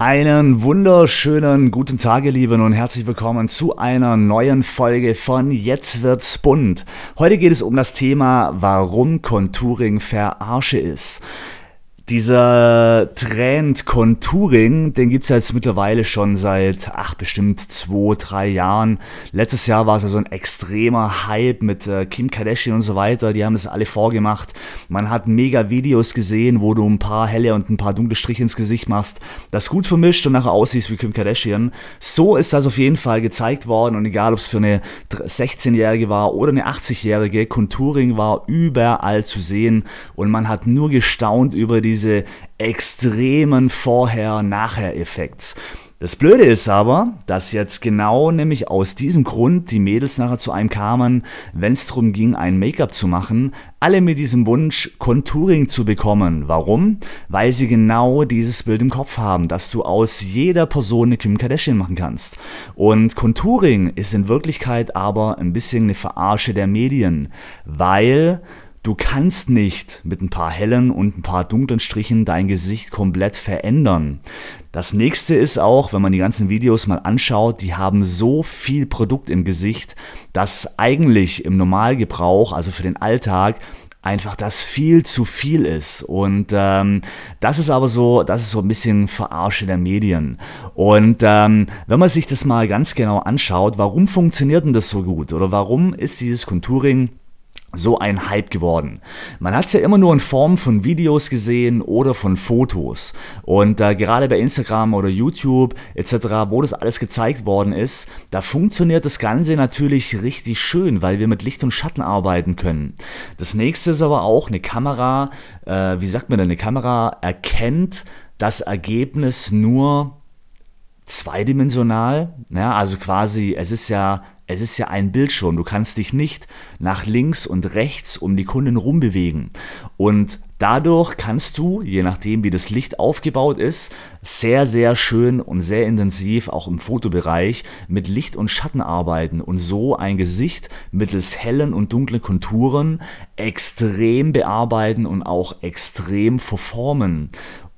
Einen wunderschönen guten Tag, ihr Lieben, und herzlich willkommen zu einer neuen Folge von Jetzt wird's bunt. Heute geht es um das Thema, warum Contouring Verarsche ist. Dieser Trend Contouring, den gibt es jetzt mittlerweile schon seit, ach, bestimmt zwei, drei Jahren. Letztes Jahr war es ja so ein extremer Hype mit äh, Kim Kardashian und so weiter. Die haben das alle vorgemacht. Man hat mega Videos gesehen, wo du ein paar helle und ein paar dunkle Striche ins Gesicht machst, das gut vermischt und nachher aussiehst wie Kim Kardashian. So ist das auf jeden Fall gezeigt worden und egal, ob es für eine 16-Jährige war oder eine 80-Jährige, Contouring war überall zu sehen und man hat nur gestaunt über diese diese extremen Vorher-Nachher-Effekts. Das Blöde ist aber, dass jetzt genau nämlich aus diesem Grund die Mädels nachher zu einem kamen, wenn es darum ging, ein Make-up zu machen, alle mit diesem Wunsch, Contouring zu bekommen. Warum? Weil sie genau dieses Bild im Kopf haben, dass du aus jeder Person eine Kim Kardashian machen kannst. Und Contouring ist in Wirklichkeit aber ein bisschen eine Verarsche der Medien, weil Du kannst nicht mit ein paar hellen und ein paar dunklen Strichen dein Gesicht komplett verändern. Das nächste ist auch, wenn man die ganzen Videos mal anschaut, die haben so viel Produkt im Gesicht, dass eigentlich im Normalgebrauch, also für den Alltag, einfach das viel zu viel ist. Und ähm, das ist aber so, das ist so ein bisschen Verarsche der Medien. Und ähm, wenn man sich das mal ganz genau anschaut, warum funktioniert denn das so gut? Oder warum ist dieses Contouring so ein Hype geworden. Man hat es ja immer nur in Form von Videos gesehen oder von Fotos. Und äh, gerade bei Instagram oder YouTube etc., wo das alles gezeigt worden ist, da funktioniert das Ganze natürlich richtig schön, weil wir mit Licht und Schatten arbeiten können. Das nächste ist aber auch eine Kamera, äh, wie sagt man denn, eine Kamera erkennt das Ergebnis nur zweidimensional. Ja, also quasi, es ist ja es ist ja ein Bildschirm. Du kannst dich nicht nach links und rechts um die Kunden rumbewegen. Und dadurch kannst du, je nachdem wie das Licht aufgebaut ist, sehr, sehr schön und sehr intensiv auch im Fotobereich mit Licht und Schatten arbeiten und so ein Gesicht mittels hellen und dunklen Konturen extrem bearbeiten und auch extrem verformen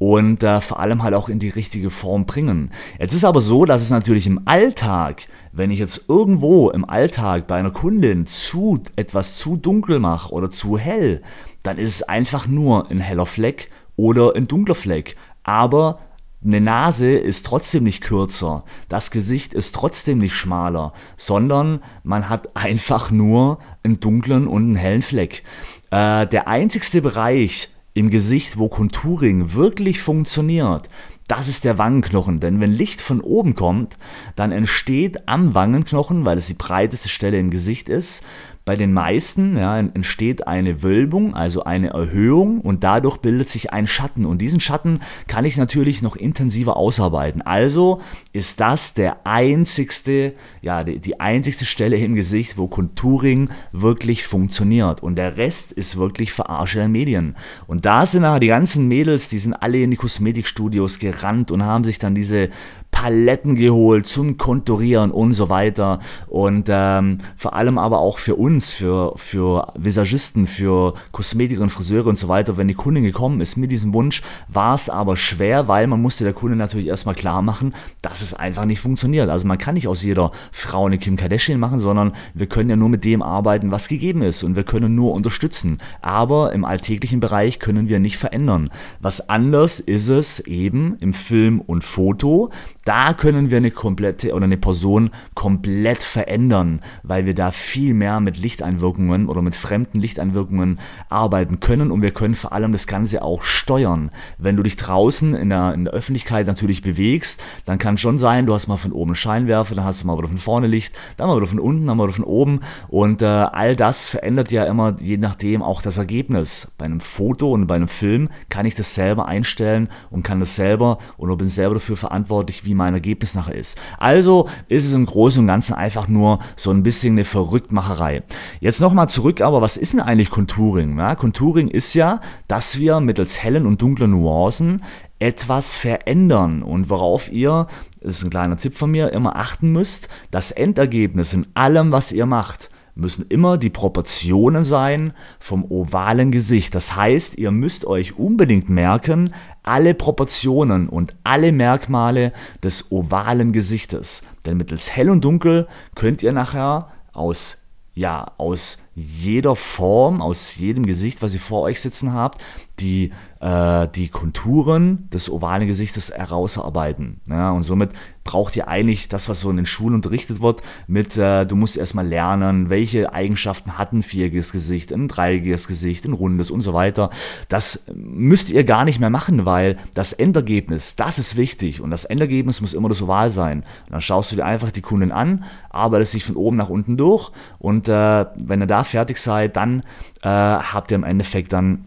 und äh, vor allem halt auch in die richtige Form bringen. Jetzt ist aber so, dass es natürlich im Alltag, wenn ich jetzt irgendwo im Alltag bei einer Kundin zu etwas zu dunkel mache oder zu hell, dann ist es einfach nur ein heller Fleck oder ein dunkler Fleck. Aber eine Nase ist trotzdem nicht kürzer, das Gesicht ist trotzdem nicht schmaler, sondern man hat einfach nur einen dunklen und einen hellen Fleck. Äh, der einzigste Bereich, im Gesicht, wo Contouring wirklich funktioniert, das ist der Wangenknochen. Denn wenn Licht von oben kommt, dann entsteht am Wangenknochen, weil es die breiteste Stelle im Gesicht ist, bei den meisten ja, entsteht eine Wölbung, also eine Erhöhung und dadurch bildet sich ein Schatten. Und diesen Schatten kann ich natürlich noch intensiver ausarbeiten. Also ist das der einzigste, ja, die, die einzigste Stelle im Gesicht, wo Contouring wirklich funktioniert. Und der Rest ist wirklich Verarsche der Medien. Und da sind nachher die ganzen Mädels, die sind alle in die Kosmetikstudios gerannt und haben sich dann diese Paletten geholt zum Konturieren und so weiter. Und ähm, vor allem aber auch für uns, für, für Visagisten, für Kosmetiker und Friseure und so weiter, wenn die Kundin gekommen ist mit diesem Wunsch, war es aber schwer, weil man musste der Kunde natürlich erstmal klar machen, dass es einfach nicht funktioniert. Also man kann nicht aus jeder Frau eine Kim Kardashian machen, sondern wir können ja nur mit dem arbeiten, was gegeben ist und wir können nur unterstützen. Aber im alltäglichen Bereich können wir nicht verändern. Was anders ist es eben im Film und Foto Da können wir eine komplette oder eine Person komplett verändern, weil wir da viel mehr mit Lichteinwirkungen oder mit fremden Lichteinwirkungen arbeiten können und wir können vor allem das Ganze auch steuern. Wenn du dich draußen in der, in der Öffentlichkeit natürlich bewegst, dann kann schon sein, du hast mal von oben Scheinwerfer, dann hast du mal wieder von vorne Licht, dann mal wieder von unten, dann mal wieder von oben und äh, all das verändert ja immer je nachdem auch das Ergebnis. Bei einem Foto und bei einem Film kann ich das selber einstellen und kann das selber oder bin selber dafür verantwortlich, wie mein Ergebnis nachher ist. Also ist es im Großen und Ganzen einfach nur so ein bisschen eine Verrücktmacherei. Jetzt nochmal zurück, aber was ist denn eigentlich Contouring? Ja, Contouring ist ja, dass wir mittels hellen und dunklen Nuancen etwas verändern und worauf ihr, das ist ein kleiner Tipp von mir, immer achten müsst, das Endergebnis in allem, was ihr macht, müssen immer die Proportionen sein vom ovalen Gesicht. Das heißt, ihr müsst euch unbedingt merken, alle Proportionen und alle Merkmale des ovalen Gesichtes. Denn mittels hell und dunkel könnt ihr nachher aus ja, aus jeder Form, aus jedem Gesicht, was ihr vor euch sitzen habt, die, äh, die Konturen des ovalen Gesichtes herausarbeiten. Ja, und somit braucht ihr eigentlich das, was so in den Schulen unterrichtet wird, mit, äh, du musst erstmal lernen, welche Eigenschaften hat ein viereckiges Gesicht, ein dreieckiges Gesicht, ein rundes und so weiter. Das müsst ihr gar nicht mehr machen, weil das Endergebnis, das ist wichtig und das Endergebnis muss immer das Oval sein. Und dann schaust du dir einfach die Kunden an, arbeitest dich von oben nach unten durch und äh, wenn ihr da fertig seid, dann äh, habt ihr im Endeffekt dann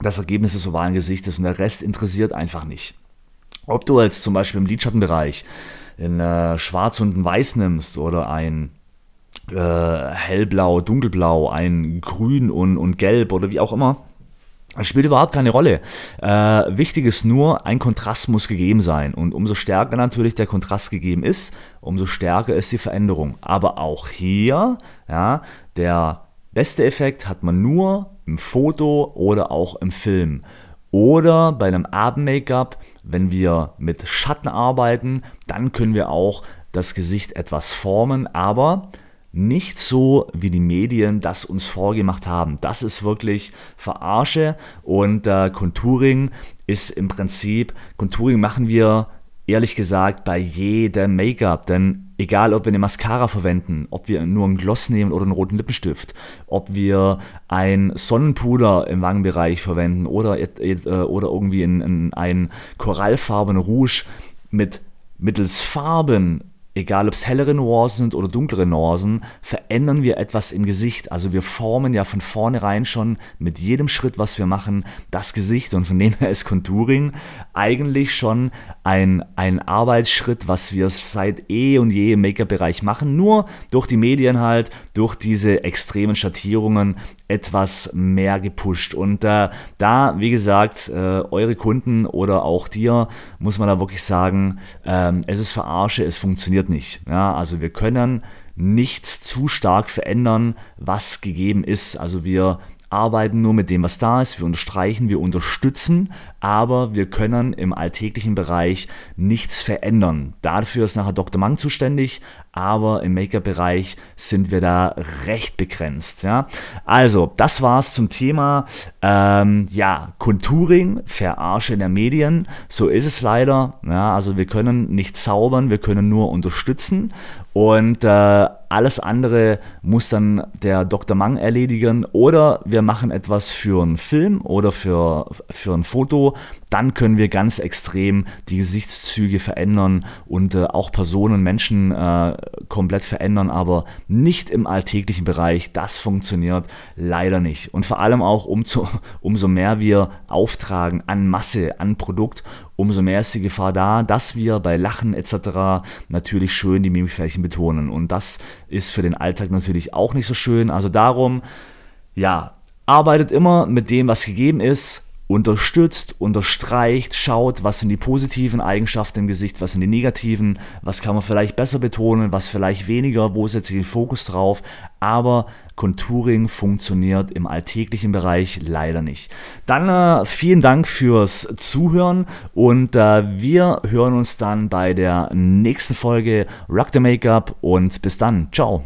das Ergebnis des ovalen Gesichtes und der Rest interessiert einfach nicht. Ob du jetzt zum Beispiel im Lidschattenbereich in äh, Schwarz und Weiß nimmst oder ein äh, hellblau, dunkelblau, ein grün und, und gelb oder wie auch immer, das spielt überhaupt keine Rolle. Äh, wichtig ist nur, ein Kontrast muss gegeben sein. Und umso stärker natürlich der Kontrast gegeben ist, umso stärker ist die Veränderung. Aber auch hier, ja, der beste Effekt hat man nur im Foto oder auch im Film. Oder bei einem Abend-Make-up, wenn wir mit Schatten arbeiten, dann können wir auch das Gesicht etwas formen, aber nicht so, wie die Medien das uns vorgemacht haben. Das ist wirklich Verarsche und äh, Contouring ist im Prinzip, Contouring machen wir ehrlich gesagt bei jedem Make-up, denn egal ob wir eine Mascara verwenden, ob wir nur einen Gloss nehmen oder einen roten Lippenstift, ob wir ein Sonnenpuder im Wangenbereich verwenden oder, äh, oder irgendwie in, in ein korallfarbenen Rouge mit mittels Farben egal ob es hellere Nuancen sind oder dunklere Nuancen, verändern wir etwas im Gesicht. Also wir formen ja von vornherein schon mit jedem Schritt, was wir machen, das Gesicht. Und von dem her ist Contouring eigentlich schon ein, ein Arbeitsschritt, was wir seit eh und je im Make-up-Bereich machen. Nur durch die Medien halt, durch diese extremen Schattierungen etwas mehr gepusht. Und äh, da, wie gesagt, äh, eure Kunden oder auch dir, muss man da wirklich sagen, äh, es ist verarsche, es funktioniert nicht. Ja, also wir können nichts zu stark verändern, was gegeben ist. Also wir arbeiten nur mit dem, was da ist. Wir unterstreichen, wir unterstützen, aber wir können im alltäglichen Bereich nichts verändern. Dafür ist nachher Dr. Mang zuständig, aber im Make-up-Bereich sind wir da recht begrenzt. Ja? Also, das war's zum Thema ähm, ja, Contouring, Verarsche der Medien. So ist es leider. Ja? Also, wir können nicht zaubern, wir können nur unterstützen und äh, alles andere muss dann der Dr. Mang erledigen oder wir machen etwas für einen Film oder für, für ein Foto. Dann können wir ganz extrem die Gesichtszüge verändern und äh, auch Personen, Menschen äh, komplett verändern, aber nicht im alltäglichen Bereich. Das funktioniert leider nicht. Und vor allem auch umso, umso mehr wir auftragen an Masse, an Produkt, umso mehr ist die Gefahr da, dass wir bei Lachen etc. natürlich schön die Mimikflächen betonen. Und das ist für den Alltag natürlich auch nicht so schön. Also darum, ja, arbeitet immer mit dem, was gegeben ist unterstützt, unterstreicht, schaut, was sind die positiven Eigenschaften im Gesicht, was sind die negativen, was kann man vielleicht besser betonen, was vielleicht weniger, wo setze ich den Fokus drauf, aber Contouring funktioniert im alltäglichen Bereich leider nicht. Dann äh, vielen Dank fürs Zuhören und äh, wir hören uns dann bei der nächsten Folge Rock the Makeup und bis dann. Ciao.